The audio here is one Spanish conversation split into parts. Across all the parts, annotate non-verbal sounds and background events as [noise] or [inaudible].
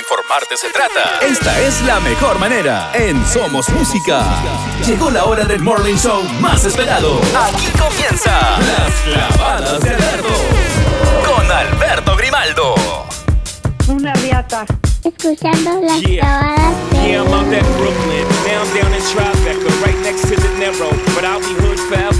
informarte se trata, esta es la mejor manera. En Somos Música. Llegó la hora del morning show más esperado. Aquí comienza Las Clavadas de Alberto. Con Alberto Grimaldo. Una riata. Escuchando las Yeah. clavadas de Yeah, I'm out at Brooklyn, now I'm down in Tribeca, right next to the Narrow. But I'll be hood forever.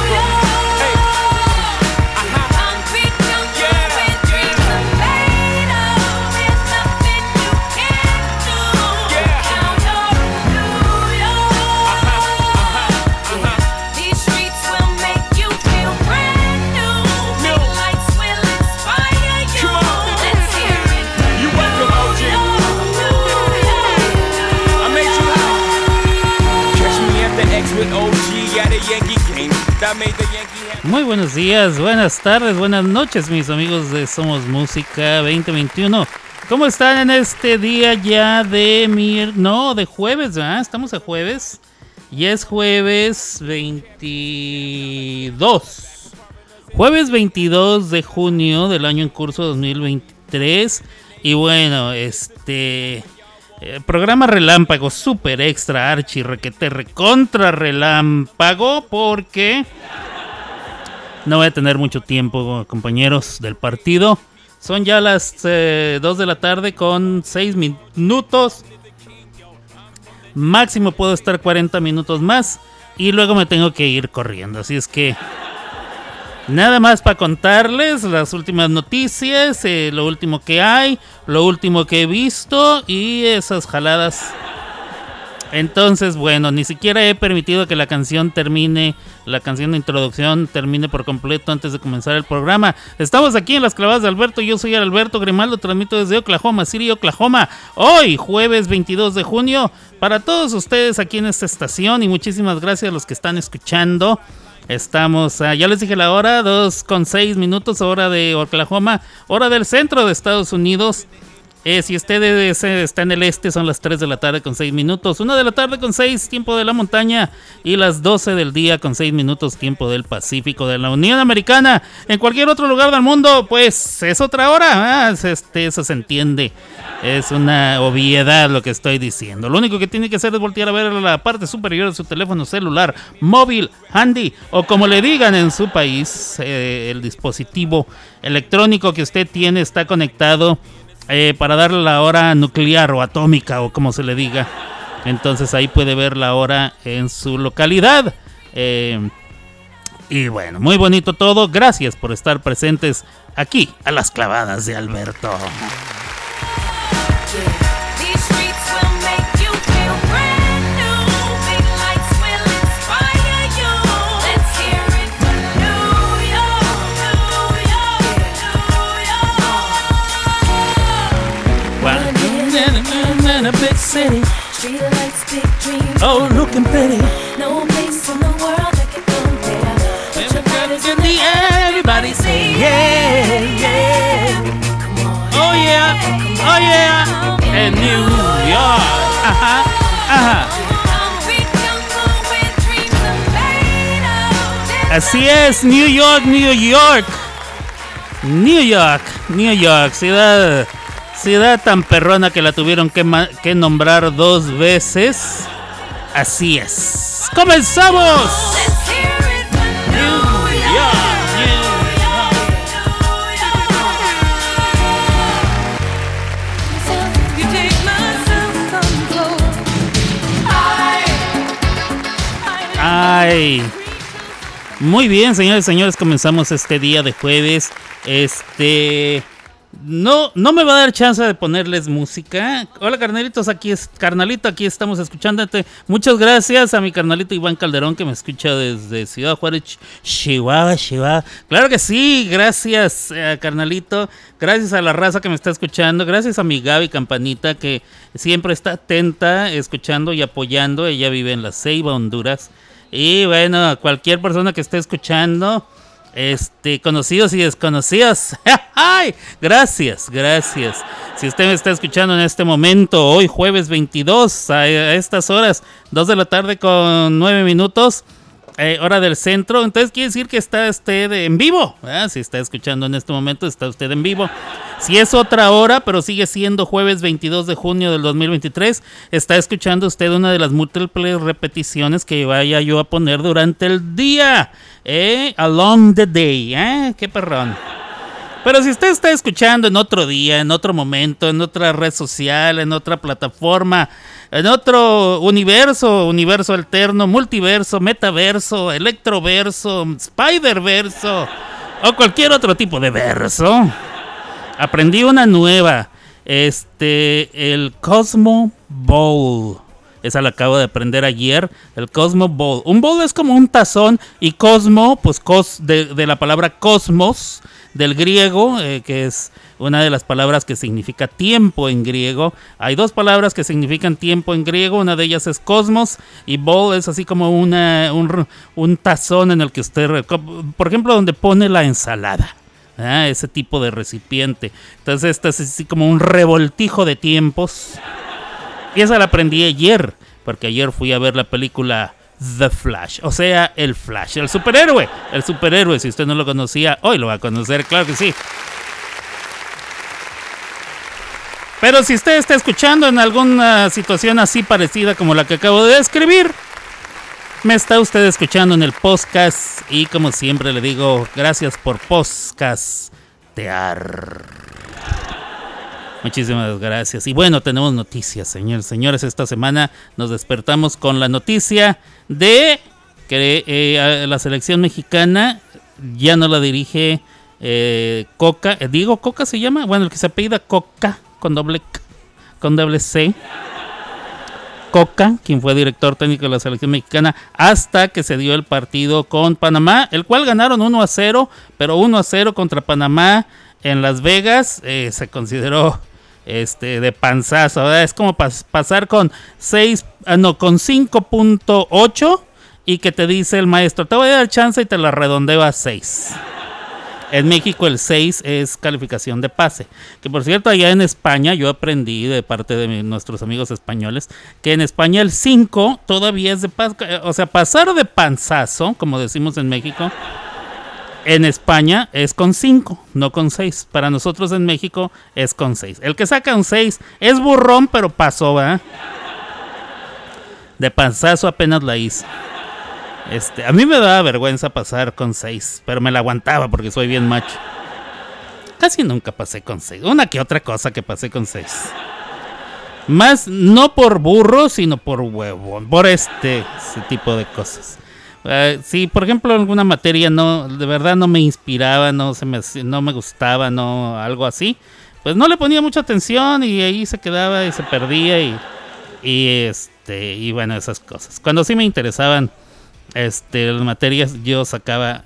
Muy buenos días, buenas tardes, buenas noches, mis amigos de Somos Música 2021. ¿Cómo están en este día ya de mier... No, de jueves, ¿verdad? Estamos a jueves. Y es jueves 22. Jueves 22 de junio del año en curso 2023. Y bueno, este... eh, programa relámpago, super extra, archi, requete, recontra relámpago, porque no voy a tener mucho tiempo, compañeros del partido. Son ya las 2 de la tarde con 6 minutos. Máximo puedo estar 40 minutos más. Y luego me tengo que ir corriendo. Así es que... Nada más para contarles las últimas noticias, eh, lo último que hay, lo último que he visto y esas jaladas. Entonces, bueno, ni siquiera he permitido que la canción termine, la canción de introducción termine por completo antes de comenzar el programa. Estamos aquí en las clavadas de Alberto, yo soy Alberto Grimaldo, transmito desde Oklahoma City, Oklahoma. Hoy, jueves 22 de junio, para todos ustedes aquí en esta estación y muchísimas gracias a los que están escuchando. Estamos, ah, ya les dije la hora, 2 con 6 minutos, hora de Oklahoma, hora del centro de Estados Unidos. Eh, si usted es, eh, está en el este, son las 3 de la tarde con 6 minutos. 1 de la tarde con 6, tiempo de la montaña. Y las 12 del día con 6 minutos, tiempo del Pacífico de la Unión Americana. En cualquier otro lugar del mundo, pues es otra hora. es este, eso se entiende. Es una obviedad lo que estoy diciendo. Lo único que tiene que hacer es voltear a ver la parte superior de su teléfono celular, móvil, handy o como le digan en su país, eh, el dispositivo electrónico que usted tiene está conectado eh, para darle la hora nuclear o atómica o como se le diga. Entonces ahí puede ver la hora en su localidad. Eh, y bueno, muy bonito todo. Gracias por estar presentes aquí a las clavadas de Alberto. Oh, looking pretty. No place in the world that can compare. Put your bodies in the air, Everybody say yeah, yeah. Oh yeah, oh yeah. En New York. Ajá, ajá. Así es, New York, New York. New York, New York, ciudad, ciudad tan perrona que la tuvieron que, que nombrar dos veces. Así es. ¡Comenzamos! Ay. Muy bien, señores y señores, comenzamos este día de jueves. Este no, no me va a dar chance de ponerles música. Hola carnalitos, aquí es carnalito, aquí estamos escuchándote. Muchas gracias a mi carnalito Iván Calderón que me escucha desde Ciudad Juárez, Ch- Chihuahua, Chihuahua. Claro que sí, gracias eh, carnalito, gracias a la raza que me está escuchando, gracias a mi Gaby Campanita que siempre está atenta, escuchando y apoyando. Ella vive en La Ceiba, Honduras. Y bueno, a cualquier persona que esté escuchando, este, conocidos y desconocidos. [laughs] ¡Ay! Gracias, gracias. Si usted me está escuchando en este momento, hoy jueves 22, a, estas horas, 2 de la tarde con 9 minutos, eh, hora del centro, entonces quiere decir que está usted en vivo. Si está escuchando en este momento, está usted en vivo. Si es otra hora, pero sigue siendo jueves 22 de junio del 2023, está escuchando usted una de las múltiples repeticiones que vaya yo a poner durante el día. ¿eh? Along the day. ¿eh? Qué perrón. Pero si usted está escuchando en otro día, en otro momento, en otra red social, en otra plataforma, en otro universo, universo alterno, multiverso, metaverso, electroverso, spiderverso o cualquier otro tipo de verso, aprendí una nueva. Este, el Cosmo Bowl. Esa la acabo de aprender ayer. El Cosmo Bowl. Un bowl es como un tazón. Y Cosmo, pues cos, de, de la palabra cosmos, del griego, eh, que es una de las palabras que significa tiempo en griego. Hay dos palabras que significan tiempo en griego. Una de ellas es cosmos. Y bowl es así como una, un, tazón en el que usted, por ejemplo, donde pone la ensalada. Ese tipo de recipiente. Entonces, esto es así como un revoltijo de tiempos. Y esa la aprendí ayer, porque ayer fui a ver la película The Flash, o sea, el Flash, el superhéroe, el superhéroe, si usted no lo conocía, hoy lo va a conocer, claro que sí. Pero si usted está escuchando en alguna situación así parecida como la que acabo de describir, me está usted escuchando en el podcast y como siempre le digo, gracias por podcastear. Muchísimas gracias. Y bueno, tenemos noticias, señores. Señores, esta semana nos despertamos con la noticia de que eh, la selección mexicana ya no la dirige eh, Coca. Eh, Diego Coca se llama. Bueno, el que se apellida Coca con doble con doble C. Coca, quien fue director técnico de la selección mexicana, hasta que se dio el partido con Panamá, el cual ganaron 1 a 0, pero 1 a 0 contra Panamá en Las Vegas eh, se consideró este de panzazo. Es como pas- pasar con 6, ah, no, con 5.8 y que te dice el maestro, te voy a dar chance y te la redondeo a 6. En México el 6 es calificación de pase. Que por cierto, allá en España yo aprendí de parte de nuestros amigos españoles que en España el 5 todavía es de pase. O sea, pasar de panzazo, como decimos en México, en España es con 5, no con 6. Para nosotros en México es con 6. El que saca un 6 es burrón, pero pasó, ¿verdad? De panzazo apenas la hizo. Este, a mí me daba vergüenza pasar con 6, pero me la aguantaba porque soy bien macho. Casi nunca pasé con 6. Una que otra cosa que pasé con 6. Más no por burro, sino por huevo, por este ese tipo de cosas. Eh, si por ejemplo alguna materia no de verdad no me inspiraba, no se me no me gustaba, no algo así, pues no le ponía mucha atención y ahí se quedaba y se perdía y y este y bueno, esas cosas. Cuando sí me interesaban este las materias yo sacaba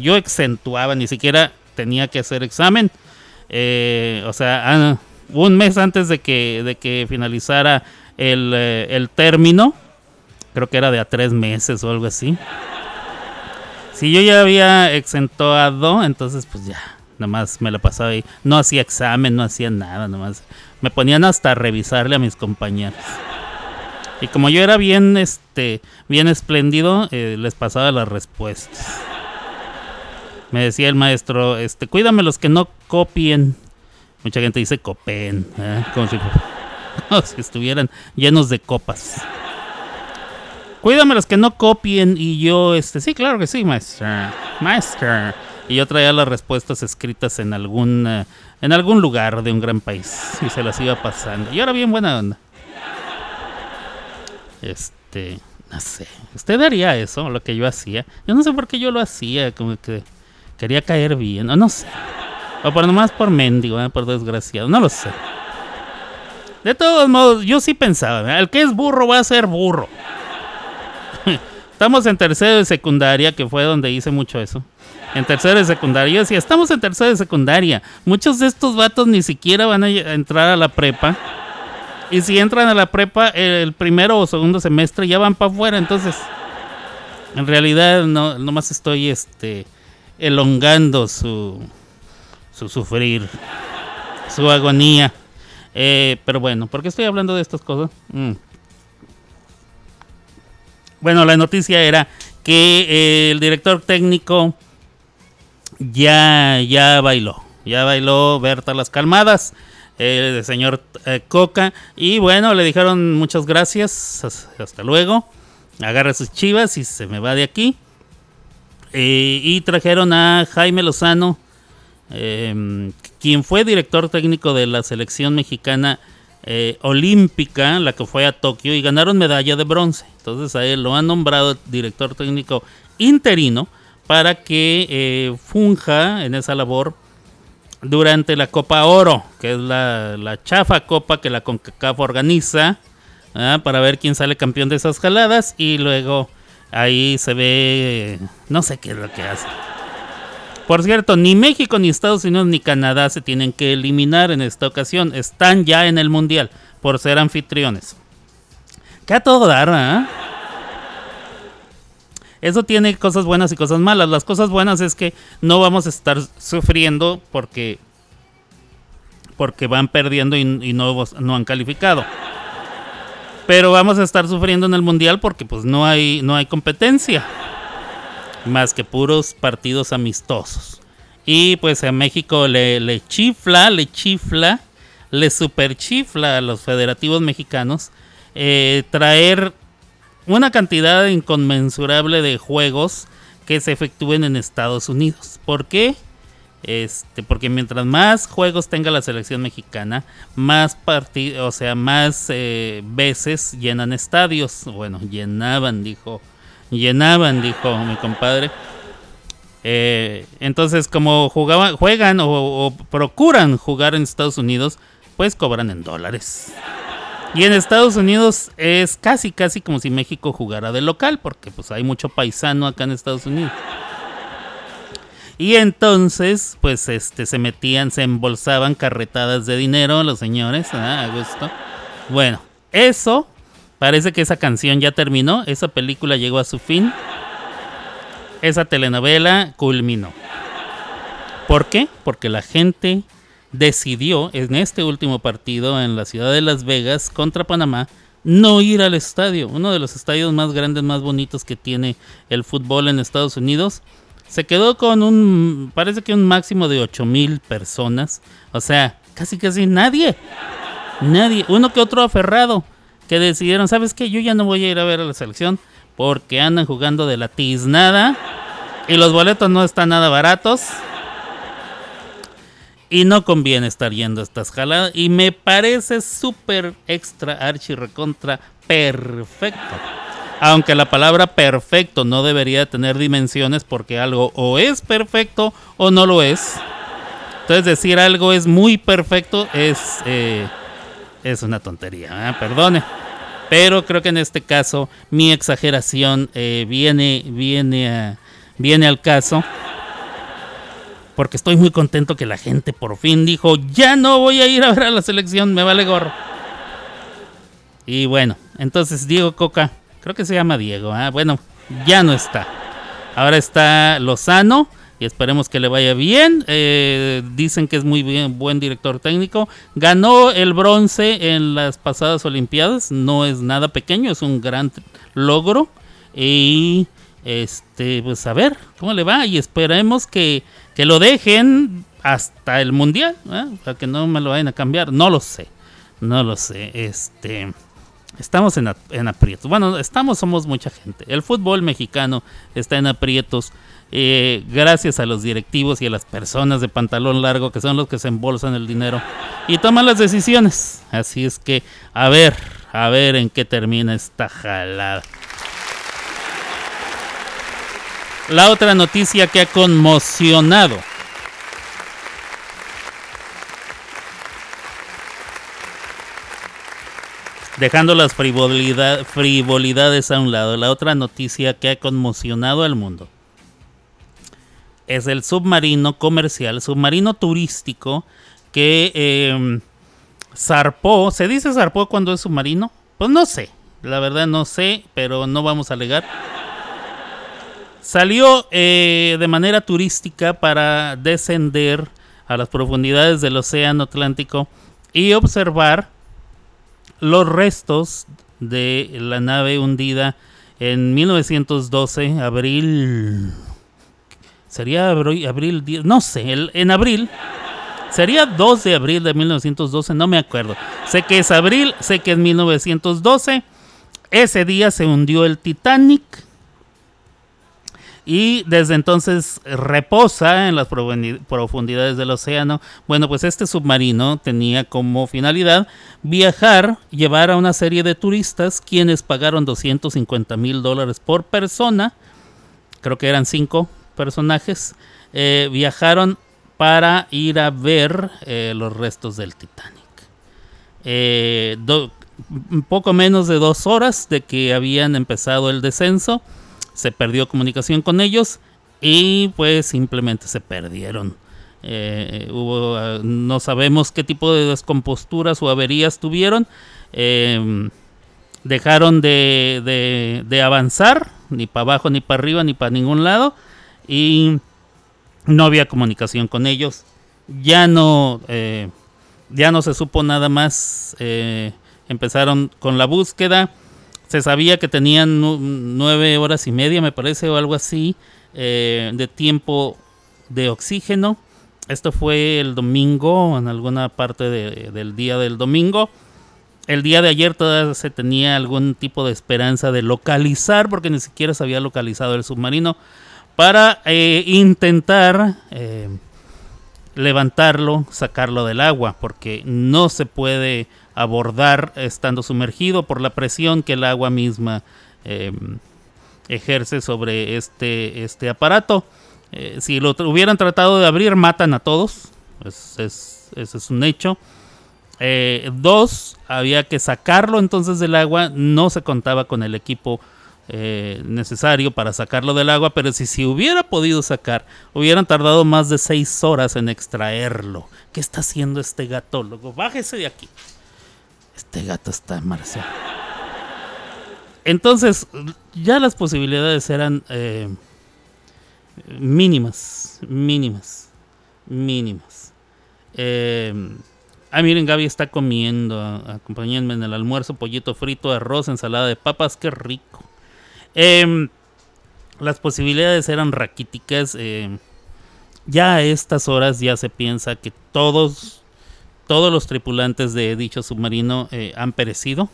yo exentuaba, ni siquiera tenía que hacer examen. Eh, o sea, ah, un mes antes de que, de que finalizara el, eh, el término, creo que era de a tres meses o algo así. Si yo ya había exentuado, entonces pues ya, nomás me la pasaba ahí. No hacía examen, no hacía nada, nomás. Me ponían hasta a revisarle a mis compañeros. Y como yo era bien, este, bien espléndido, eh, les pasaba las respuestas. Me decía el maestro, este, cuídame los que no copien. Mucha gente dice copen, ¿eh? como, si, [laughs] como si estuvieran llenos de copas. Cuídame los que no copien y yo, este, sí, claro que sí, maestra, maestra. Y yo traía las respuestas escritas en algún, eh, en algún lugar de un gran país y se las iba pasando. Y ahora bien buena onda. Este, no sé. ¿Usted haría eso, lo que yo hacía? Yo no sé por qué yo lo hacía, como que quería caer bien, o no sé. O por nomás por mendigo, ¿eh? por desgraciado. No lo sé. De todos modos, yo sí pensaba, ¿eh? el que es burro va a ser burro. [laughs] estamos en tercero de secundaria, que fue donde hice mucho eso. En tercero de secundaria. Yo decía, estamos en tercero de secundaria. Muchos de estos vatos ni siquiera van a entrar a la prepa. Y si entran a la prepa el primero o segundo semestre ya van para afuera. Entonces, en realidad no nomás estoy este elongando su su sufrir, su agonía. Eh, pero bueno, ¿por qué estoy hablando de estas cosas? Mm. Bueno, la noticia era que eh, el director técnico ya, ya bailó. Ya bailó Berta las Calmadas, el señor eh, Coca. Y bueno, le dijeron muchas gracias, has- hasta luego. Agarra sus chivas y se me va de aquí. Eh, y trajeron a Jaime Lozano, eh, quien fue director técnico de la selección mexicana eh, olímpica, la que fue a Tokio, y ganaron medalla de bronce. Entonces a él lo han nombrado director técnico interino para que eh, funja en esa labor durante la Copa Oro, que es la, la chafa copa que la CONCACAF organiza, ¿ah? para ver quién sale campeón de esas jaladas, y luego ahí se ve, no sé qué es lo que hace. Por cierto, ni México, ni Estados Unidos, ni Canadá se tienen que eliminar en esta ocasión. Están ya en el Mundial por ser anfitriones. Que a todo dar, ¿ah? Eso tiene cosas buenas y cosas malas. Las cosas buenas es que no vamos a estar sufriendo porque porque van perdiendo y, y no, no han calificado. Pero vamos a estar sufriendo en el mundial porque pues no hay no hay competencia más que puros partidos amistosos. Y pues a México le, chifla, le chifla, le super chifla a los federativos mexicanos eh, traer una cantidad inconmensurable de juegos que se efectúen en Estados Unidos. ¿Por qué? Este, porque mientras más juegos tenga la selección mexicana, más partidos, o sea, más eh, veces llenan estadios. Bueno, llenaban, dijo, llenaban, dijo mi compadre. Eh, entonces, como jugaban, juegan o, procuran jugar en Estados Unidos, pues cobran en dólares. Y en Estados Unidos es casi, casi como si México jugara de local, porque pues hay mucho paisano acá en Estados Unidos. Y entonces, pues este, se metían, se embolsaban carretadas de dinero los señores, ah, a gusto. Bueno, eso, parece que esa canción ya terminó, esa película llegó a su fin, esa telenovela culminó. ¿Por qué? Porque la gente decidió en este último partido en la ciudad de Las Vegas contra Panamá no ir al estadio, uno de los estadios más grandes, más bonitos que tiene el fútbol en Estados Unidos. Se quedó con un, parece que un máximo de 8 mil personas, o sea, casi casi nadie, nadie, uno que otro aferrado, que decidieron, ¿sabes qué? Yo ya no voy a ir a ver a la selección porque andan jugando de la tiznada y los boletos no están nada baratos. Y no conviene estar yendo a estas jaladas. Y me parece súper extra, archi, recontra, perfecto. Aunque la palabra perfecto no debería tener dimensiones porque algo o es perfecto o no lo es. Entonces decir algo es muy perfecto es, eh, es una tontería. ¿eh? Perdone. Pero creo que en este caso mi exageración eh, viene, viene, a- viene al caso porque estoy muy contento que la gente por fin dijo, ya no voy a ir a ver a la selección, me vale gorro. Y bueno, entonces Diego Coca, creo que se llama Diego, bueno, ya no está. Ahora está Lozano y esperemos que le vaya bien. Eh, dicen que es muy bien, buen director técnico. Ganó el bronce en las pasadas Olimpiadas, no es nada pequeño, es un gran logro. Y este, pues a ver cómo le va y esperemos que, que lo dejen hasta el mundial, ¿eh? para que no me lo vayan a cambiar. No lo sé, no lo sé. Este, estamos en, en aprietos. Bueno, estamos, somos mucha gente. El fútbol mexicano está en aprietos eh, gracias a los directivos y a las personas de pantalón largo que son los que se embolsan el dinero y toman las decisiones. Así es que, a ver, a ver en qué termina esta jalada. La otra noticia que ha conmocionado Dejando las frivolidades a un lado, la otra noticia que ha conmocionado al mundo es el submarino comercial, submarino turístico que eh, zarpó. ¿Se dice zarpó cuando es submarino? Pues no sé, la verdad no sé, pero no vamos a alegar. Salió eh, de manera turística para descender a las profundidades del Océano Atlántico y observar los restos de la nave hundida en 1912, abril. Sería abril, abril 10, no sé, en abril. Sería 2 de abril de 1912, no me acuerdo. Sé que es abril, sé que es 1912. Ese día se hundió el Titanic. Y desde entonces reposa en las profundi- profundidades del océano. Bueno, pues este submarino tenía como finalidad viajar, llevar a una serie de turistas quienes pagaron 250 mil dólares por persona. Creo que eran cinco personajes. eh, viajaron para ir a ver eh, los restos del Titanic. Eh, poco menos de dos horas de que habían empezado el descenso, se perdió comunicación con ellos y pues simplemente se perdieron. Hubo, ah, no sabemos qué tipo de descomposturas o averías tuvieron. Eh, dejaron de, de- de avanzar, ni para abajo, ni para arriba, ni para ningún lado. Y no había comunicación con ellos. Ya no, eh, ya no se supo nada más. eh, empezaron con la búsqueda. Se sabía que tenían nu- nueve horas y media, me parece, o algo así, eh, de tiempo de oxígeno. Esto fue el domingo, en alguna parte de- del día del domingo. El día de ayer todavía se tenía algún tipo de esperanza de localizar, porque ni siquiera se había localizado el submarino, para eh, intentar eh, levantarlo, sacarlo del agua, porque no se puede abordar estando sumergido por la presión que el agua misma eh, ejerce sobre este, este aparato. Si lo hubieran tratado de abrir, matan a todos. Es- es- ese es un hecho. Dos, había que sacarlo entonces del agua. No se contaba con el equipo eh, necesario para sacarlo del agua, pero si se hubiera podido sacar, hubieran tardado más de seis horas en extraerlo. ¿Qué está haciendo este gato? Luego, bájese de aquí. Este gato está marcial. Entonces, ya las posibilidades eran eh, mínimas, mínimas, mínimas. Eh, ah, miren, Gaby está comiendo. Acompáñenme en el almuerzo: pollito frito, arroz, ensalada de papas. Qué rico. Em, las posibilidades eran raquíticas. em, ya a estas horas ya se piensa que todos, todos los tripulantes de dicho submarino eh, han perecido.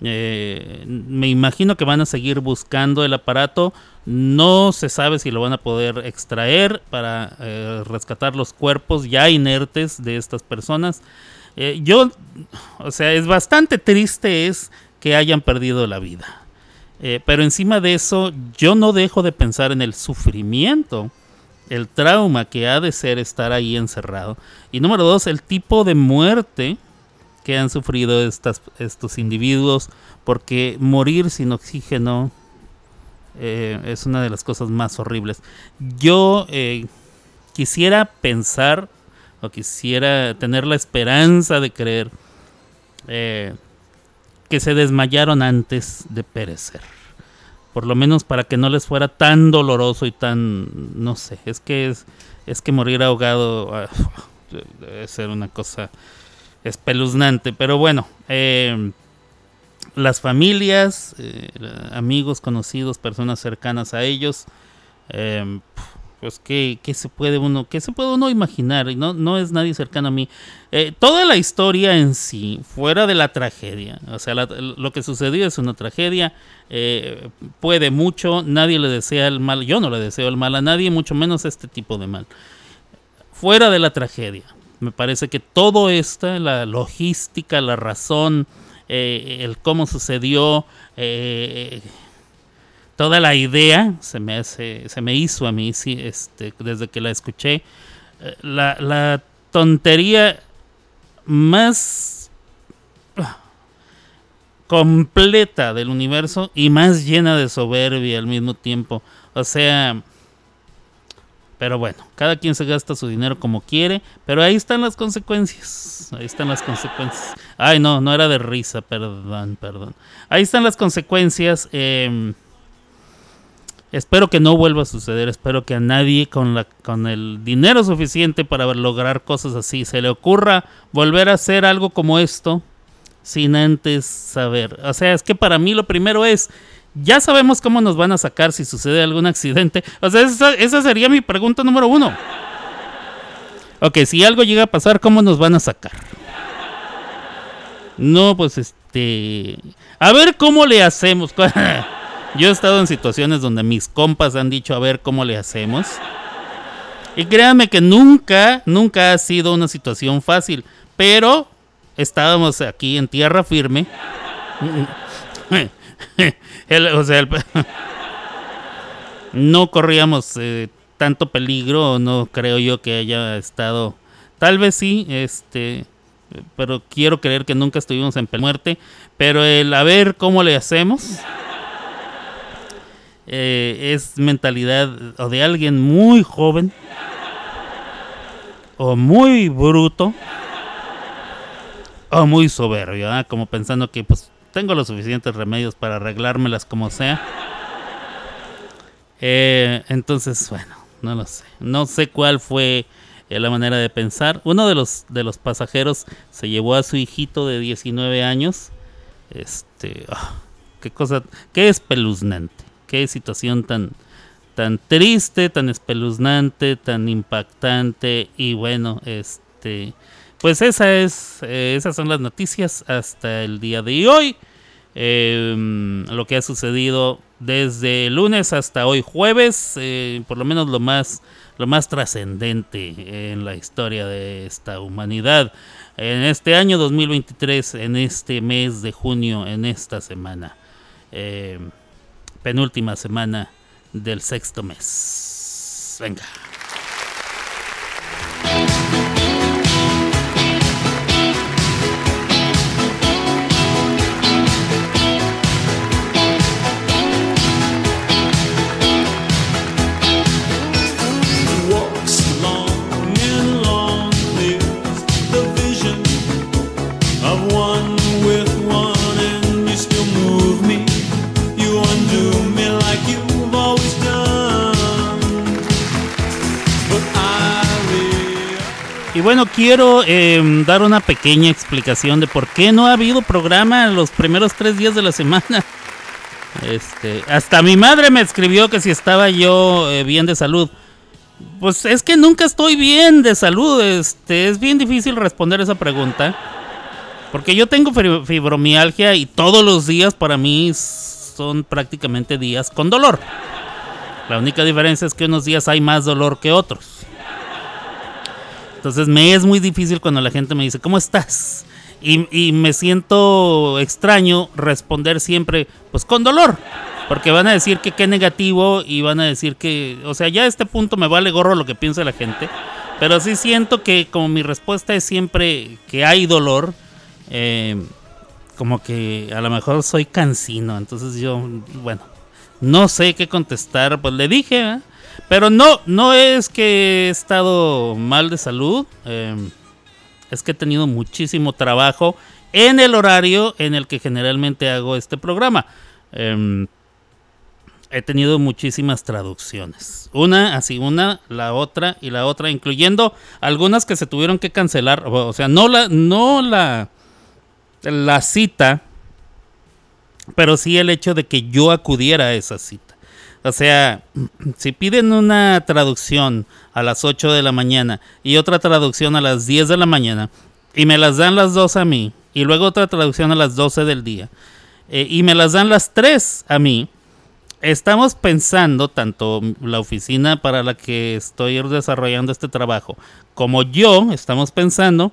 Eh, me imagino que van a seguir buscando el aparato. No se sabe si lo van a poder extraer para eh, rescatar los cuerpos ya inertes de estas personas. Yo, o sea, es bastante triste es que hayan perdido la vida. Eh, pero encima de eso, yo no dejo de pensar en el sufrimiento, el trauma que ha de ser estar ahí encerrado. Y número dos, el tipo de muerte que han sufrido estas, estos individuos, porque morir sin oxígeno eh, es una de las cosas más horribles. Yo eh, quisiera pensar o quisiera tener la esperanza de creer que se desmayaron antes de perecer. Por lo menos para que no les fuera tan doloroso y tan, no sé, es que es, es que morir ahogado ah, debe ser una cosa espeluznante. Pero bueno, eh, las familias, eh, amigos, conocidos, personas cercanas a ellos, eh, pues ¿qué, qué se puede uno, qué se puede uno imaginar, no, no es nadie cercano a mí. Eh, toda la historia en sí, fuera de la tragedia, o sea, la- lo que sucedió es una tragedia, eh, puede mucho, nadie le desea el mal, yo no le deseo el mal a nadie, mucho menos este tipo de mal. Fuera de la tragedia, me parece que todo esto, la logística, la razón, eh, el cómo sucedió, eh, toda la idea se me hace, se me hizo a mí, sí, este, desde que la escuché, eh, la, la tontería más completa del universo y más llena de soberbia al mismo tiempo. O sea, pero bueno, cada quien se gasta su dinero como quiere, pero ahí están las consecuencias. Ahí están las consecuencias. Ay, no, no era de risa, perdón, perdón. Ahí están las consecuencias. eh, espero que no vuelva a suceder. Espero que a nadie con, la, con el dinero suficiente para lograr cosas así se le ocurra volver a hacer algo como esto sin antes saber. O sea, es que para mí lo primero es, ya sabemos cómo nos van a sacar si sucede algún accidente. O sea, esa, esa sería mi pregunta número uno. Ok, si algo llega a pasar, ¿cómo nos van a sacar? No, pues este... A ver cómo le hacemos. [laughs] Yo he estado en situaciones donde mis compas han dicho a ver cómo le hacemos. Y créanme que nunca, nunca ha sido una situación fácil. Pero estábamos aquí en tierra firme. [laughs] O sea, [laughs] no corríamos eh, tanto peligro, no creo yo que haya estado. Tal vez sí, este, pero quiero creer que nunca estuvimos en muerte. Pero el a ver cómo le hacemos eh, es mentalidad o de alguien muy joven o muy bruto o muy soberbio, ¿ah? como pensando que pues tengo los suficientes remedios para arreglármelas como sea. Eh, entonces, bueno, no lo sé. No sé cuál fue eh, la manera de pensar. Uno de los, de los pasajeros se llevó a su hijito de 19 años. Este, ah, qué cosa, qué espeluznante, qué situación tan, tan triste, tan espeluznante, tan impactante y bueno, este, pues esa es, eh, esas son las noticias hasta el día de hoy. Eh, lo que ha sucedido desde lunes hasta hoy jueves, eh, por lo menos lo más, lo más trascendente en la historia de esta humanidad. En este año 2023, en este mes de junio, en esta semana, eh, penúltima semana del sexto mes. Venga. Quiero eh, dar una pequeña explicación de por qué no ha habido programa los primeros tres días de la semana. [laughs] Este, hasta mi madre me escribió que si estaba yo eh, bien de salud. Pues es que nunca estoy bien de salud. Este, es bien difícil responder esa pregunta. Porque yo tengo fibro- fibromialgia y todos los días para mí son prácticamente días con dolor. La única diferencia es que unos días hay más dolor que otros. Entonces me es muy difícil cuando la gente me dice, ¿cómo estás? Y, me siento extraño responder siempre, pues con dolor. Porque van a decir que qué negativo y van a decir que, o sea, ya a este punto me vale gorro lo que piensa la gente. Pero sí siento que como mi respuesta es siempre que hay dolor, eh, como que a lo mejor soy cansino. Entonces yo, bueno, no sé qué contestar. Pues le dije, ¿eh? Pero no, no es que he estado mal de salud. eh, es que he tenido muchísimo trabajo en el horario en el que generalmente hago este programa. Em, he tenido muchísimas traducciones. Una, así una, la otra y la otra, incluyendo algunas que se tuvieron que cancelar. O sea, no la, no la, la cita, pero sí el hecho de que yo acudiera a esa cita. O sea, [clears throat] si piden una traducción a las 8 de la mañana y otra traducción a las 10 de la mañana y me las dan las dos a mí y luego otra traducción a las 12 del día eh, y me las dan las tres a mí, estamos pensando, tanto la oficina para la que estoy desarrollando este trabajo como yo, estamos pensando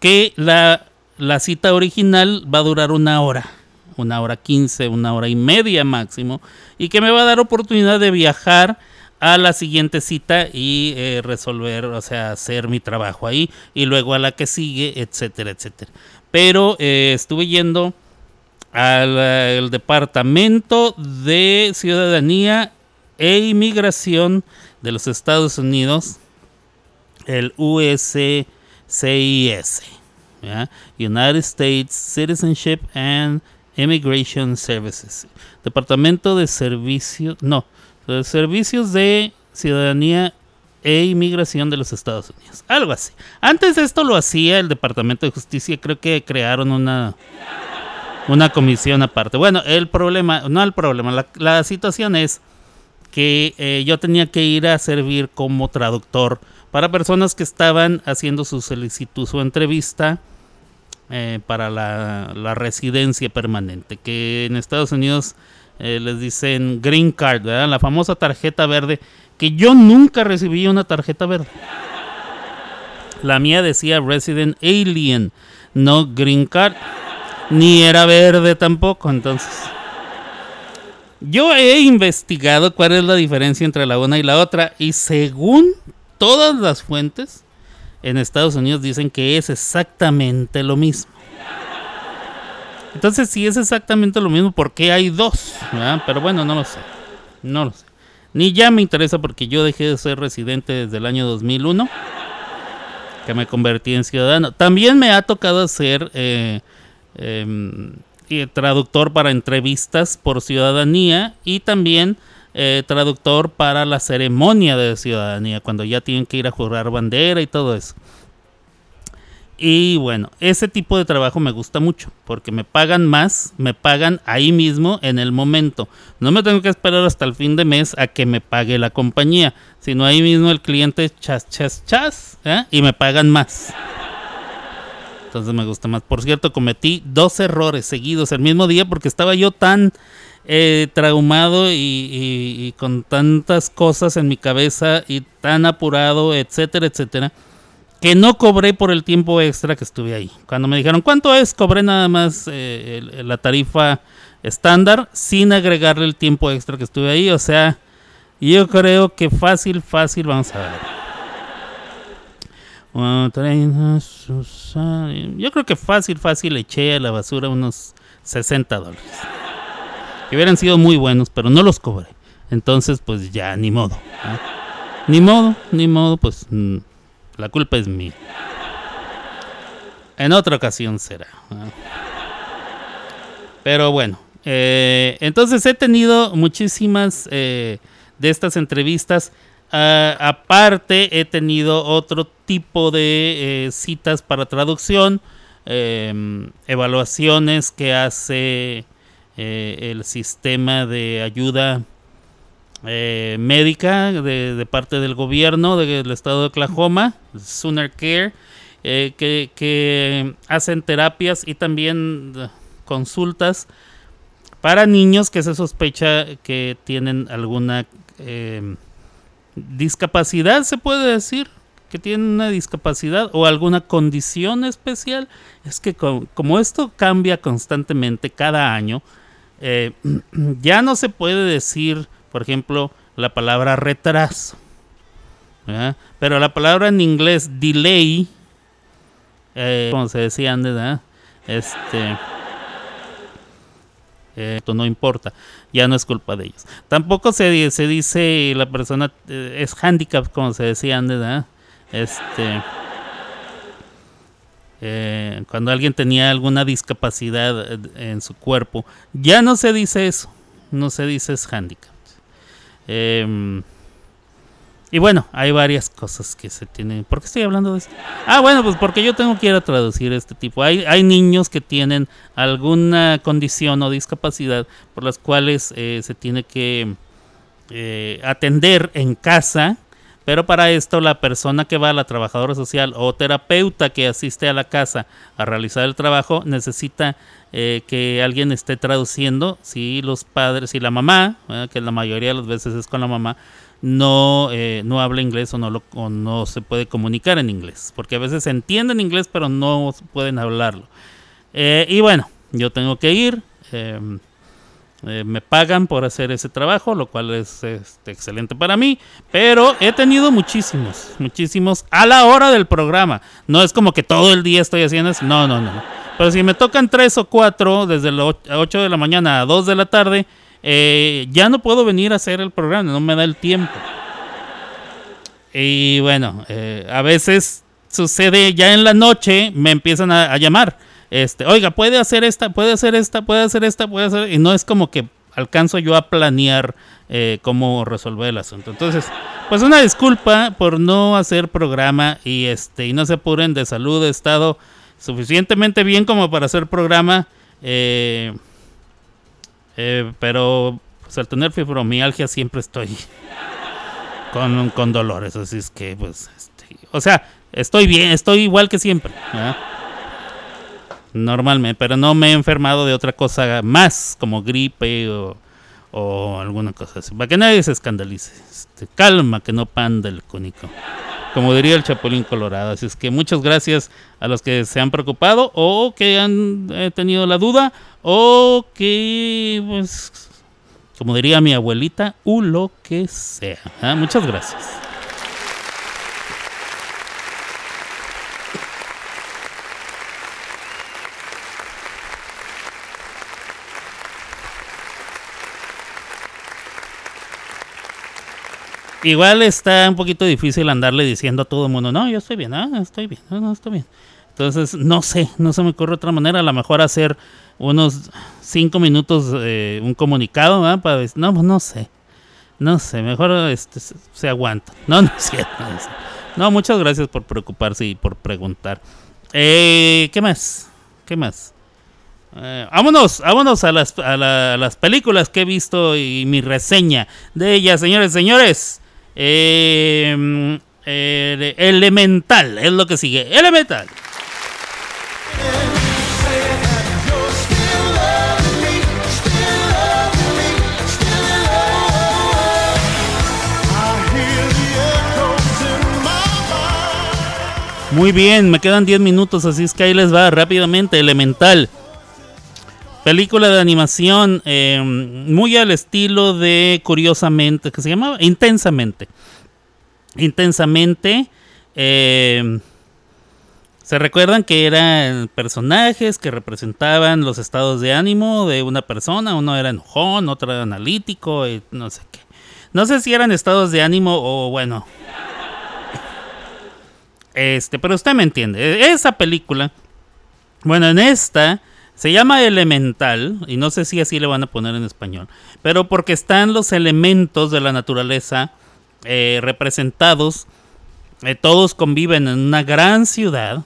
que la, la cita original va a durar una hora, una hora quince, una hora y media máximo, y que me va a dar oportunidad de viajar a la siguiente cita y eh, resolver, o sea, hacer mi trabajo ahí, y luego a la que sigue, etcétera, etcétera. Pero eh, estuve yendo al Departamento de Ciudadanía e Inmigración de los Estados Unidos, el USCIS. United States Citizenship and Immigration Services. Departamento de Servicios, no, de Servicios de Ciudadanía e Inmigración de los Estados Unidos. Algo así. Antes de esto lo hacía el Departamento de Justicia, creo que crearon una una comisión aparte. Bueno, el problema, no el problema, la, situación es que eh, yo tenía que ir a servir como traductor para personas que estaban haciendo su solicitud, su entrevista eh, para la, residencia permanente, que en Estados Unidos eh, les dicen green card, la famosa tarjeta verde, que yo nunca recibí una tarjeta verde. La mía decía resident alien, no green card, ni era verde tampoco, entonces... Yo he investigado cuál es la diferencia entre la una y la otra y según todas las fuentes en Estados Unidos dicen que es exactamente lo mismo. Entonces, si es exactamente lo mismo, ¿por qué hay dos? Pero bueno, no lo sé. No lo sé. Ni ya me interesa porque yo dejé de ser residente desde el año 2001, que me convertí en ciudadano. También me ha tocado ser eh, em, y traductor para entrevistas por ciudadanía y también eh, traductor para la ceremonia de ciudadanía, cuando ya tienen que ir a jurar bandera y todo eso. Y bueno, ese tipo de trabajo me gusta mucho porque me pagan más, me pagan ahí mismo en el momento. No me tengo que esperar hasta el fin de mes a que me pague la compañía, sino ahí mismo el cliente chas, chas, chas ¿eh? y me pagan más. Entonces me gusta más. Por cierto, cometí dos errores seguidos el mismo día porque estaba yo tan eh, traumado y, con tantas cosas en mi cabeza y tan apurado, etcétera, etcétera, que no cobré por el tiempo extra que estuve ahí. Cuando me dijeron cuánto es, cobré nada más eh, la tarifa estándar sin agregarle el tiempo extra que estuve ahí. O sea, yo creo que fácil, fácil, vamos a ver. Yo creo que fácil, fácil eché a la basura unos 60 dólares. Que hubieran sido muy buenos, pero no los cobré. Entonces, pues ya, ni modo. Ni modo, ni modo, pues mm, la culpa es mía. En otra ocasión será. Pero bueno, eh, entonces he tenido muchísimas eh, de estas entrevistas. Ah, aparte, he tenido otro tipo de eh, citas para traducción, em, evaluaciones que hace eh, el sistema de ayuda eh, médica de, parte del gobierno del estado de Oklahoma, Sooner Care, eh, que, hacen terapias y también eh, consultas para niños que se sospecha que tienen alguna discapacidad, se puede decir, que tienen una discapacidad o alguna condición especial. Es que co- como esto cambia constantemente cada año, eh, [clears throat] ya no se puede decir, por ejemplo, la palabra retraso. Pero la palabra en inglés delay, eh, como se decía antes, este, eh, esto no importa, ya no es culpa de ellos. Tampoco se, se dice la persona es handicap, como se decía antes. Este, eh, cuando alguien tenía alguna discapacidad eh, en su cuerpo, ya no se dice eso, no se dice es handicap. Em, y bueno, hay varias cosas que se tienen. ¿Por qué estoy hablando de esto? Ah, bueno, pues porque yo tengo que ir a traducir este tipo. Hay, niños que tienen alguna condición o discapacidad por las cuales eh, se tiene que eh, atender en casa. Pero para esto la persona que va, la trabajadora social o terapeuta que asiste a la casa a realizar el trabajo, necesita eh, que alguien esté traduciendo. Si los padres, si la mamá, que la mayoría de las veces es con la mamá, no, eh, no habla inglés o no, lo, o no se puede comunicar en inglés. Porque a veces se entiende en inglés pero no pueden hablarlo. Eh, y bueno, yo tengo que ir. Eh, me pagan por hacer ese trabajo, lo cual es este, excelente para mí. Pero he tenido muchísimos, muchísimos a la hora del programa. No es como que todo el día estoy haciendo eso. No, no, no. Pero si me tocan tres o cuatro, desde las 8 de la mañana a 2 de la tarde, eh, ya no puedo venir a hacer el programa, no me da el tiempo. Y bueno, eh, a veces sucede ya en la noche, me empiezan a llamar. Este, oiga, puede hacer esta, puede hacer esta, puede hacer esta, puede hacer. Y no es como que alcanzo yo a planear eh, cómo resolver el asunto. Entonces, pues una disculpa por no hacer programa y este y no se apuren de salud. He estado suficientemente bien como para hacer programa, eh, eh, pero pues, al tener fibromialgia siempre estoy [laughs] con, con dolores, así es que pues, este, o sea, estoy bien, estoy igual que siempre. Normalmente, pero no me he enfermado de otra cosa más, como gripe o, alguna cosa así. Para que nadie se escandalice. Este, calma, que no panda el cónico. Como diría el Chapulín Colorado. Así es que muchas gracias a los que se han preocupado o que han eh, tenido la duda o que, pues, como diría mi abuelita, u lo que sea. ¿ah? Muchas gracias. Igual está un poquito difícil andarle diciendo a todo el mundo, no, yo estoy bien, ah, estoy bien, no, no, estoy bien. Entonces, no sé, no se me ocurre otra manera, a lo mejor hacer unos cinco minutos eh, un comunicado, ¿verdad? Para no, pues no sé, no sé, mejor este, se, aguanta. [laughs] No, no es cierto. No, muchas gracias por preocuparse y por preguntar. Eh, ¿Qué más? ¿Qué más? Eh, vámonos, vámonos a las, a, a las películas que he visto y mi reseña de ellas, señores, señores. Eh, Elemental es lo que sigue. Elemental. Muy bien, me quedan 10 minutos, así es que ahí les va rápidamente. Elemental. Película de animación eh, muy al estilo de Curiosamente, que se llamaba Intensamente. Intensamente. eh, se recuerdan que eran personajes que representaban los estados de ánimo de una persona. Uno era enojón, otro era analítico, no sé qué. No sé si eran estados de ánimo o bueno. Este, pero usted me entiende. Esa película, bueno, en esta se llama Elemental, y no sé si así le van a poner en español, pero porque están los elementos de la naturaleza eh, representados, eh, todos conviven en una gran ciudad,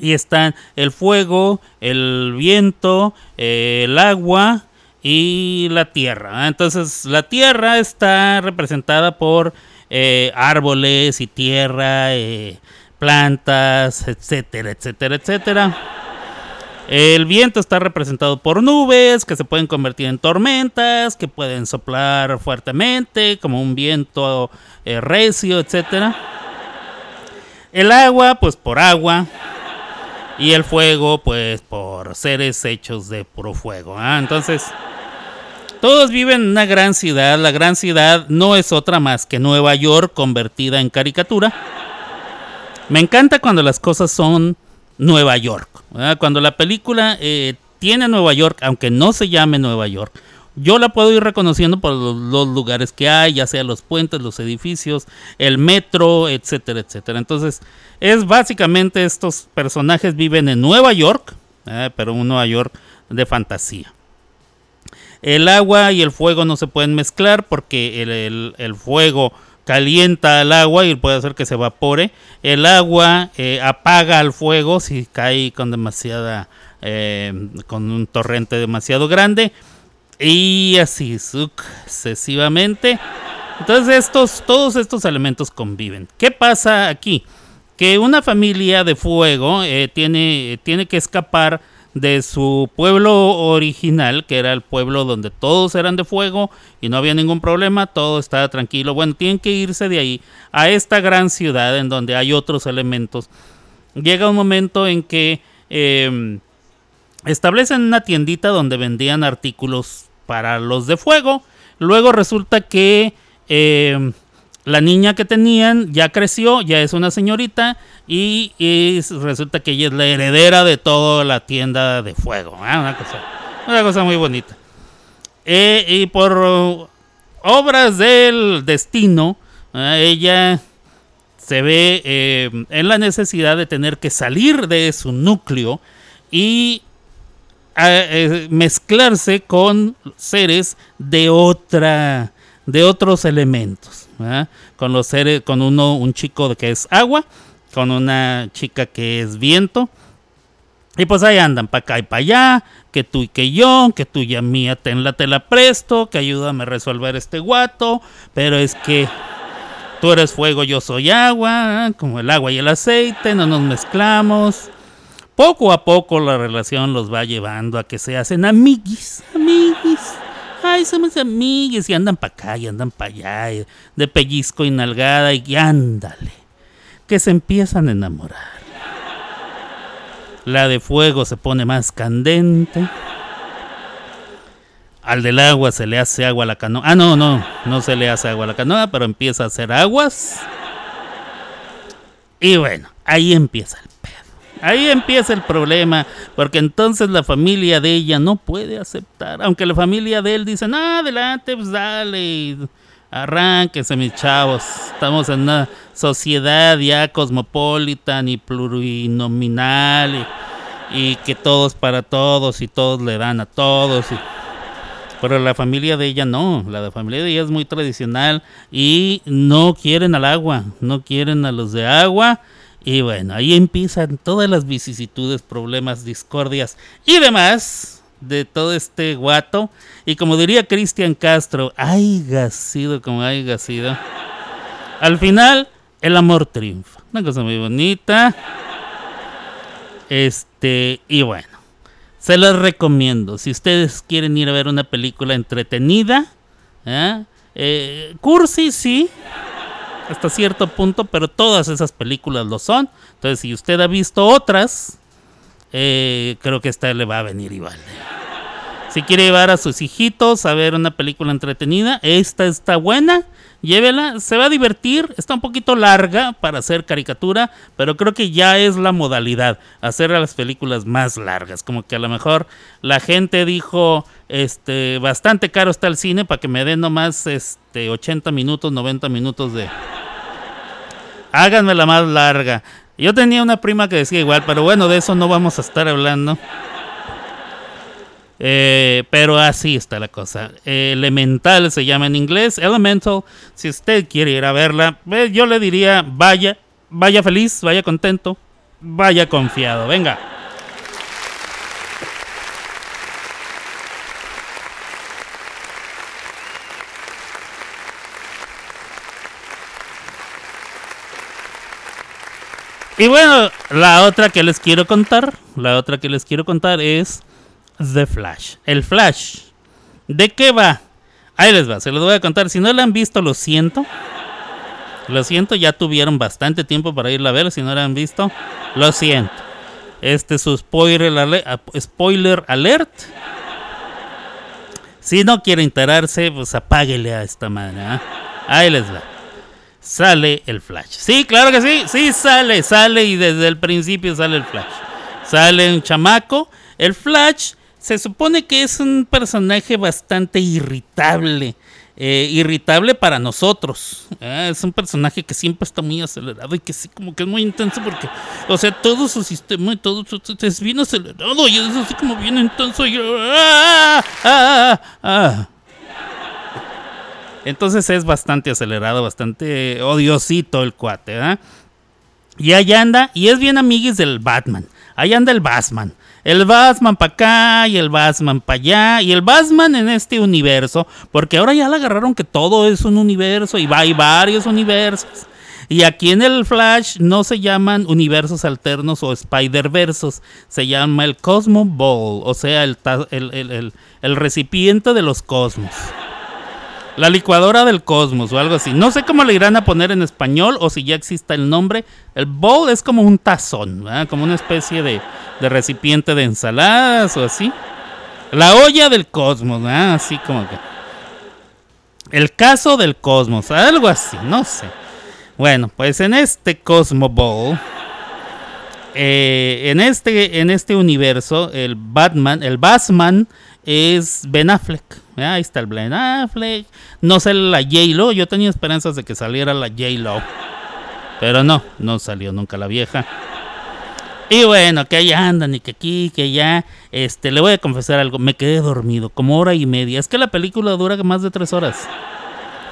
y están el fuego, el viento, eh, el agua y la tierra. Entonces la tierra está representada por árboles y tierra, plantas, etcétera, etcétera, etcétera. El viento está representado por nubes que se pueden convertir en tormentas, que pueden soplar fuertemente, como un viento eh, recio, etcétera. El agua, pues por agua. Y el fuego, pues por seres hechos de puro fuego. ¿ah? Entonces, todos viven en una gran ciudad. La gran ciudad no es otra más que Nueva York convertida en caricatura. Me encanta cuando las cosas son Nueva York. Cuando la película eh, tiene Nueva York, aunque no se llame Nueva York, yo la puedo ir reconociendo por los, lugares que hay, ya sea los puentes, los edificios, el metro, etcétera, etcétera. Entonces, es básicamente estos personajes viven en Nueva York, pero un Nueva York de fantasía. El agua y el fuego no se pueden mezclar porque el fuego calienta al agua y puede hacer que se evapore. El agua eh, apaga al fuego si cae con demasiada, eh, con un torrente demasiado grande. Y así sucesivamente. Entonces estos, todos estos elementos conviven. ¿Qué pasa aquí? Que una familia de fuego eh, tiene, tiene que escapar de su pueblo original, que era el pueblo donde todos eran de fuego y no había ningún problema, todo estaba tranquilo. Bueno, tienen que irse de ahí a esta gran ciudad en donde hay otros elementos. Llega un momento en que eh, establecen una tiendita donde vendían artículos para los de fuego. Luego resulta que eh, la niña que tenían ya creció, ya es una señorita y, resulta que ella es la heredera de toda la tienda de fuego. ¿ah? Una, cosa, una cosa muy bonita. Eh, y por obras del destino, ah, ella se ve eh, en la necesidad de tener que salir de su núcleo y eh, mezclarse con seres de otra de otros elementos con los seres con uno un chico que es agua con una chica que es viento y pues ahí andan para acá y para allá, que tú y que yo, que tú y a mía tenla te la presto, que ayúdame a resolver este guato, pero es que tú eres fuego, yo soy agua, como el agua y el aceite, no nos mezclamos. Poco a poco la relación los va llevando a que se hacen amiguis, amiguis. Ay, somos amiguis y andan para acá y andan para allá, de pellizco y nalgada y ándale, que se empiezan a enamorar. La de fuego se pone más candente. Al del agua se le hace agua a la canoa. Ah, no, no, no se le hace agua a la canoa, pero empieza a hacer aguas. Y bueno, ahí empieza el. Ahí empieza el problema, porque entonces la familia de ella no puede aceptar, aunque la familia de él dice, no, adelante, pues dale, arránquense mis chavos, estamos en una sociedad ya cosmopolitan y plurinominal, y, que todos para todos, y todos le dan a todos, pero la familia de ella no, la familia de ella es muy tradicional y no quieren al agua, no quieren a los de agua. Y bueno, ahí empiezan todas las vicisitudes, problemas, discordias y demás de todo este guato. Y como diría Cristian Castro, haya sido como haya sido. Al final, el amor triunfa. Una cosa muy bonita. Este, y bueno, se los recomiendo. Si ustedes quieren ir a ver una película entretenida, ¿eh? Eh, cursi sí, hasta cierto punto, pero todas esas películas lo son. Entonces, si usted ha visto otras, eh, creo que esta le va a venir igual. Si quiere llevar a sus hijitos a ver una película entretenida, esta está buena. Llévela, se va a divertir. Está un poquito larga para hacer caricatura, pero creo que ya es la modalidad, hacer a las películas más largas. Como que a lo mejor la gente dijo, este, bastante caro está el cine para que me den nomás este, 80 minutos, 90 minutos de... Háganmela más larga. Yo tenía una prima que decía igual, pero bueno, de eso no vamos a estar hablando. Eh, pero así está la cosa. Elemental se llama en inglés. Elemental. Si usted quiere ir a verla, eh, yo le diría vaya, vaya feliz, vaya contento, vaya confiado. Venga. Y bueno, la otra que les quiero contar, la otra que les quiero contar es The Flash. El Flash. ¿De qué va? Ahí les va, se los voy a contar. Si no la han visto, lo siento. Lo siento, ya tuvieron bastante tiempo para irla a ver. Si no la han visto, lo siento. Este es su spoiler, ale- ah, spoiler alert. Si no quiere enterarse, pues apáguele a esta madre. ¿ah? Ahí les va. Sale el Flash. Sí, claro que sí. Sí, sale, sale y desde el principio sale el Flash. Sale un chamaco. El Flash se supone que es un personaje bastante irritable. eh, irritable para nosotros. Ah, es un personaje que siempre está muy acelerado y que sí, como que es muy intenso porque, o sea, todo su sistema y todo su- es bien acelerado y es así como bien intenso. Y, ¡ah! ¡ah! ¡ah! Entonces es bastante acelerado, bastante odiosito el cuate, ¿verdad? Y allá anda, y es bien amiguis del Batman. Ahí anda el Batman. El Batman para acá y el Batman para allá. Y el Batman en este universo. Porque ahora ya le agarraron que todo es un universo y va, hay varios universos. Y aquí en el Flash no se llaman universos alternos o Spider-Versos. Se llama el Cosmo Ball. O sea, el, el- el- el recipiente de los cosmos. La licuadora del cosmos o algo así. No sé cómo le irán a poner en español o si ya exista el nombre. El bowl es como un tazón, como una especie de, recipiente de ensaladas o así. La olla del cosmos, así como que. El caso del cosmos, algo así, no sé. Bueno, pues en este Cosmo Ball, eh, en, este, en este universo, el Batman, el Batman es Ben Affleck. Ah, Ahí está el Ben Affleck. No sale la J-Lo. Yo tenía esperanzas de que saliera la J-Lo. Pero no, no salió nunca la vieja. Y bueno, que allá andan y que aquí, que allá. Este, le voy a confesar algo. Me quedé dormido, como hora y media. Es que la película dura más de tres horas.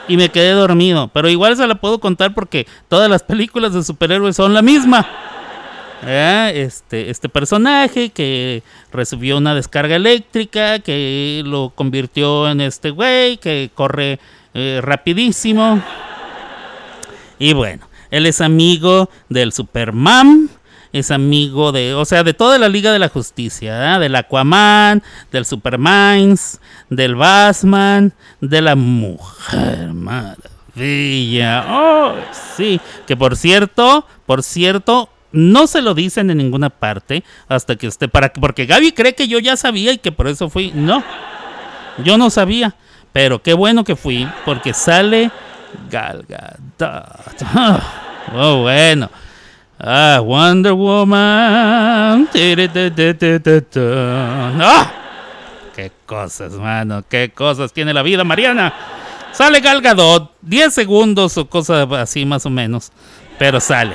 Y me quedé dormido. Pero igual se la puedo contar porque todas las películas de superhéroes son la misma. Ah, Este, este personaje que recibió una descarga eléctrica, que lo convirtió en este güey, que corre eh, rapidísimo. Y bueno, él es amigo del Superman, es amigo de, o sea, de toda la Liga de la Justicia, ¿ah? del Aquaman, del Supermans, del Batman, de la Mujer Maravilla. Oh, sí, que por cierto, por cierto, no se lo dicen en ninguna parte hasta que esté para porque Gaby cree que yo ya sabía y que por eso fui. No. Yo no sabía, pero qué bueno que fui porque sale Gal Gadot. Oh, bueno. Ah, Wonder Woman. Ah, qué cosas, mano, qué cosas tiene la vida, Mariana. Sale Gal Gadot, 10 segundos o cosa así más o menos, pero sale.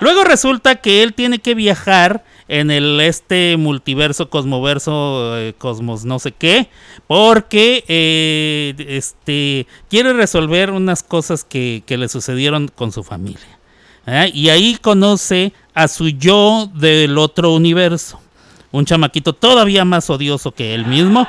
Luego resulta que él tiene que viajar en el este multiverso, cosmoverso, eh, cosmos no sé qué, porque eh, este quiere resolver unas cosas que, que le sucedieron con su familia. ¿eh? Y ahí conoce a su yo del otro universo, un chamaquito todavía más odioso que él mismo.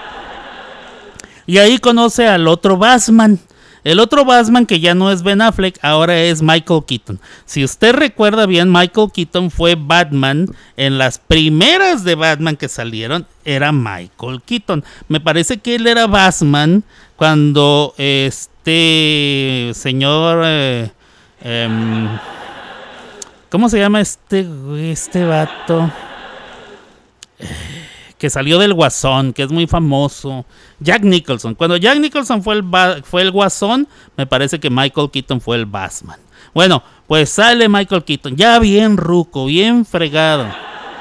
Y ahí conoce al otro Batman. El otro Batman que ya no es Ben Affleck, ahora es Michael Keaton. Si usted recuerda bien, Michael Keaton fue Batman en las primeras de Batman que salieron, era Michael Keaton. Me parece que él era Batman cuando este señor... eh, em, ¿Cómo se llama este, este vato? Que salió del Guasón, que es muy famoso. Jack Nicholson. Cuando Jack Nicholson fue el, fue el Guasón, me parece que Michael Keaton fue el Batman. Bueno, pues sale Michael Keaton, ya bien ruco, bien fregado.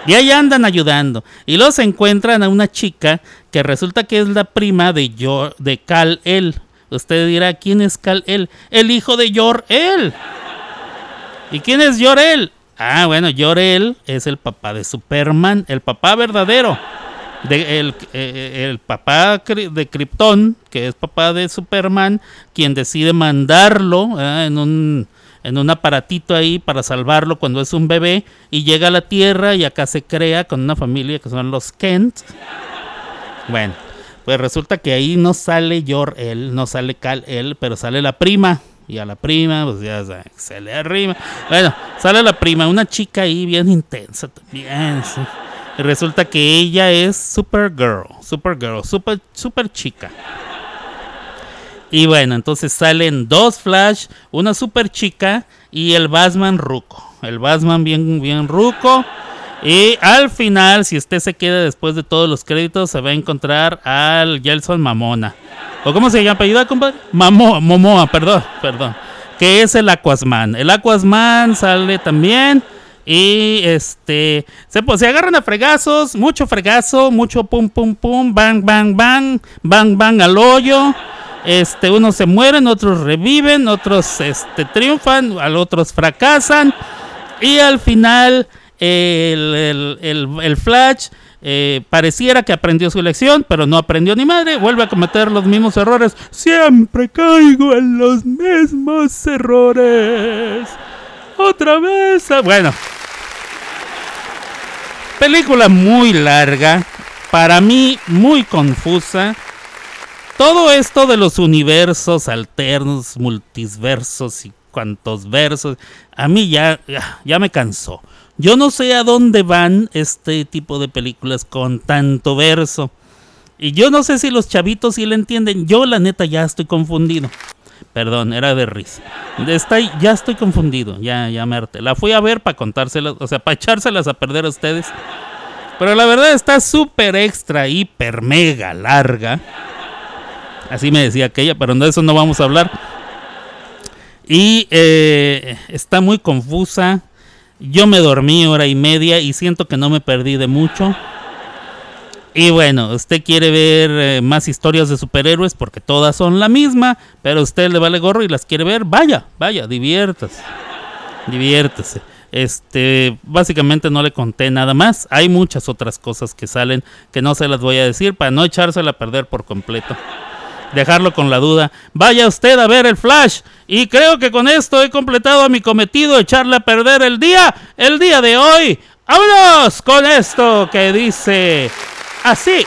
Y ahí andan ayudando. Y se encuentran a una chica que resulta que es la prima de, Jo- de Cal El. Usted dirá, ¿quién es Cal El? El hijo de Jor El. ¿Y quién es Jor-El? Ah, bueno, Jor-El es el papá de Superman, el papá verdadero. Eh, el papá de Krypton, que es papá de Superman, quien decide mandarlo ah, en, un, en un aparatito ahí para salvarlo cuando es un bebé y llega a la Tierra y acá se crea con una familia que son los Kent. Bueno, pues resulta que ahí no sale Jor-El, no sale Kal-El, pero sale la prima. Y a la prima, pues ya se le arrima. Bueno, sale la prima, una chica ahí bien intensa también. sí. Resulta que ella es Supergirl, Supergirl, super, super chica. Y bueno, entonces salen dos Flash, una super chica y el Batman ruco. El Batman bien, bien ruco. Y al final, si usted se queda después de todos los créditos, se va a encontrar al Gelson Mamona. ¿O cómo se llama apellido, compadre? Mamo, Momoa, perdón, perdón. Que es el Aquasman. El Aquasman sale también. Y este se, pues, se agarran a fregazos, mucho fregazo, mucho pum pum pum, bang bang bang, bang bang al hoyo. Este, unos se mueren, otros reviven, otros este, triunfan, al otros fracasan. Y al final, el, el- el- el Flash eh, pareciera que aprendió su lección, pero no aprendió ni madre. Vuelve a cometer los mismos errores. Siempre caigo en los mismos errores. Otra vez. ah, Bueno. Película muy larga. Para mí, muy confusa. Todo esto de los universos alternos, multiversos y cuantos versos, a mí ya, ya, ya me cansó. Yo no sé a dónde van este tipo de películas con tanto verso. Y yo no sé si los chavitos sí le entienden. Yo la neta ya estoy confundido. Perdón, era de risa. Está, ya estoy confundido, ya, ya me. La fui a ver para contárselas, o sea, para echárselas a perder a ustedes. Pero la verdad está súper extra, hiper, mega larga. Así me decía aquella, pero de eso no vamos a hablar. Y eh, está muy confusa. Yo me dormí hora y media y siento que no me perdí de mucho. Y bueno, usted quiere ver eh, más historias de superhéroes porque todas son la misma, pero a usted le vale gorro y las quiere ver, vaya, vaya, diviértase. Diviértase. Este, básicamente no le conté nada más. Hay muchas otras cosas que salen que no se las voy a decir para no echársela a perder por completo. Dejarlo con la duda. Vaya usted a ver el flash. Y creo que con esto he completado mi cometido, echarle a perder el día, el día de hoy. ¡Vámonos con esto que dice así!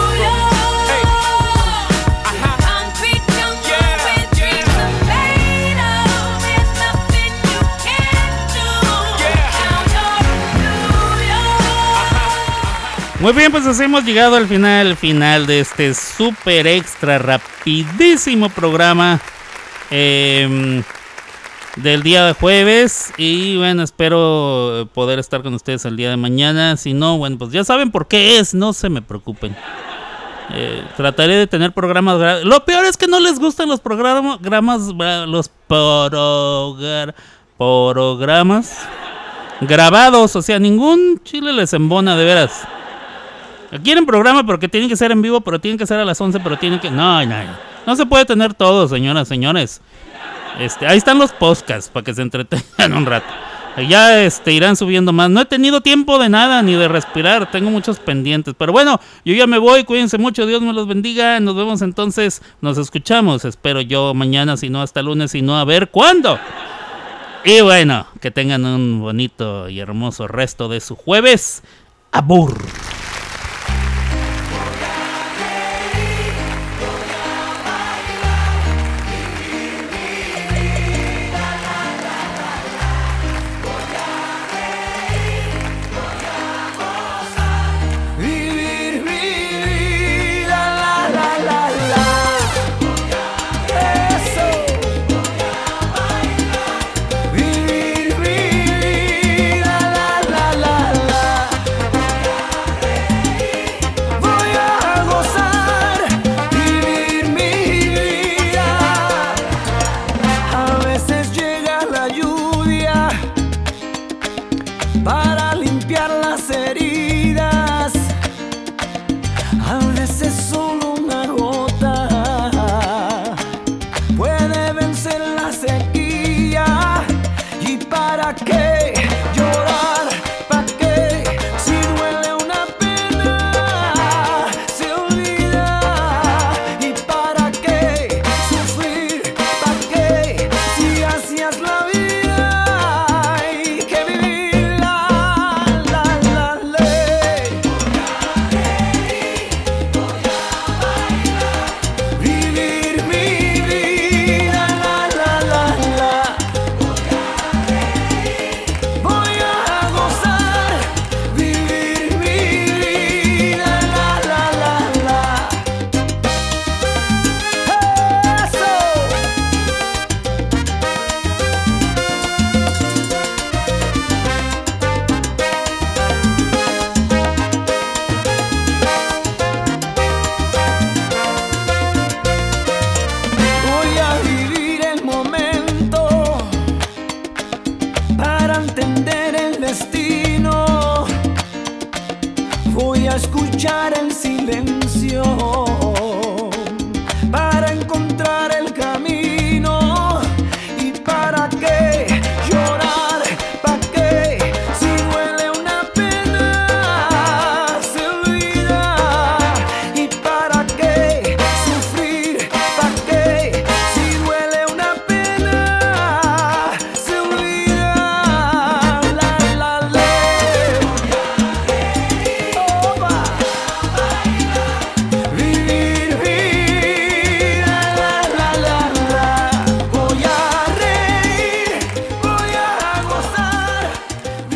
Muy bien, pues así hemos llegado al final, final de este super extra rapidísimo programa em, del día de jueves. Y bueno, espero poder estar con ustedes el día de mañana. Si no, bueno, pues ya saben por qué es, no se me preocupen. Eh, trataré de tener programas. gra- Lo peor es que no les gustan los programas, gramas- los progra- programas grabados. O sea, ningún chile les embona de veras. Quieren programa porque tienen que ser en vivo, pero tienen que ser a las 11, pero tienen que... No, no, no. Se puede tener todo, señoras, señores. Este, ahí están los podcasts para que se entretengan [laughs] un rato. Ya este, irán subiendo más. No he tenido tiempo de nada, ni de respirar. Tengo muchos pendientes. Pero bueno, yo ya me voy. Cuídense mucho. Dios me los bendiga. Nos vemos entonces. Nos escuchamos. Espero yo mañana, si no hasta lunes, si no a ver cuándo. Y bueno, que tengan un bonito y hermoso resto de su jueves. Abur.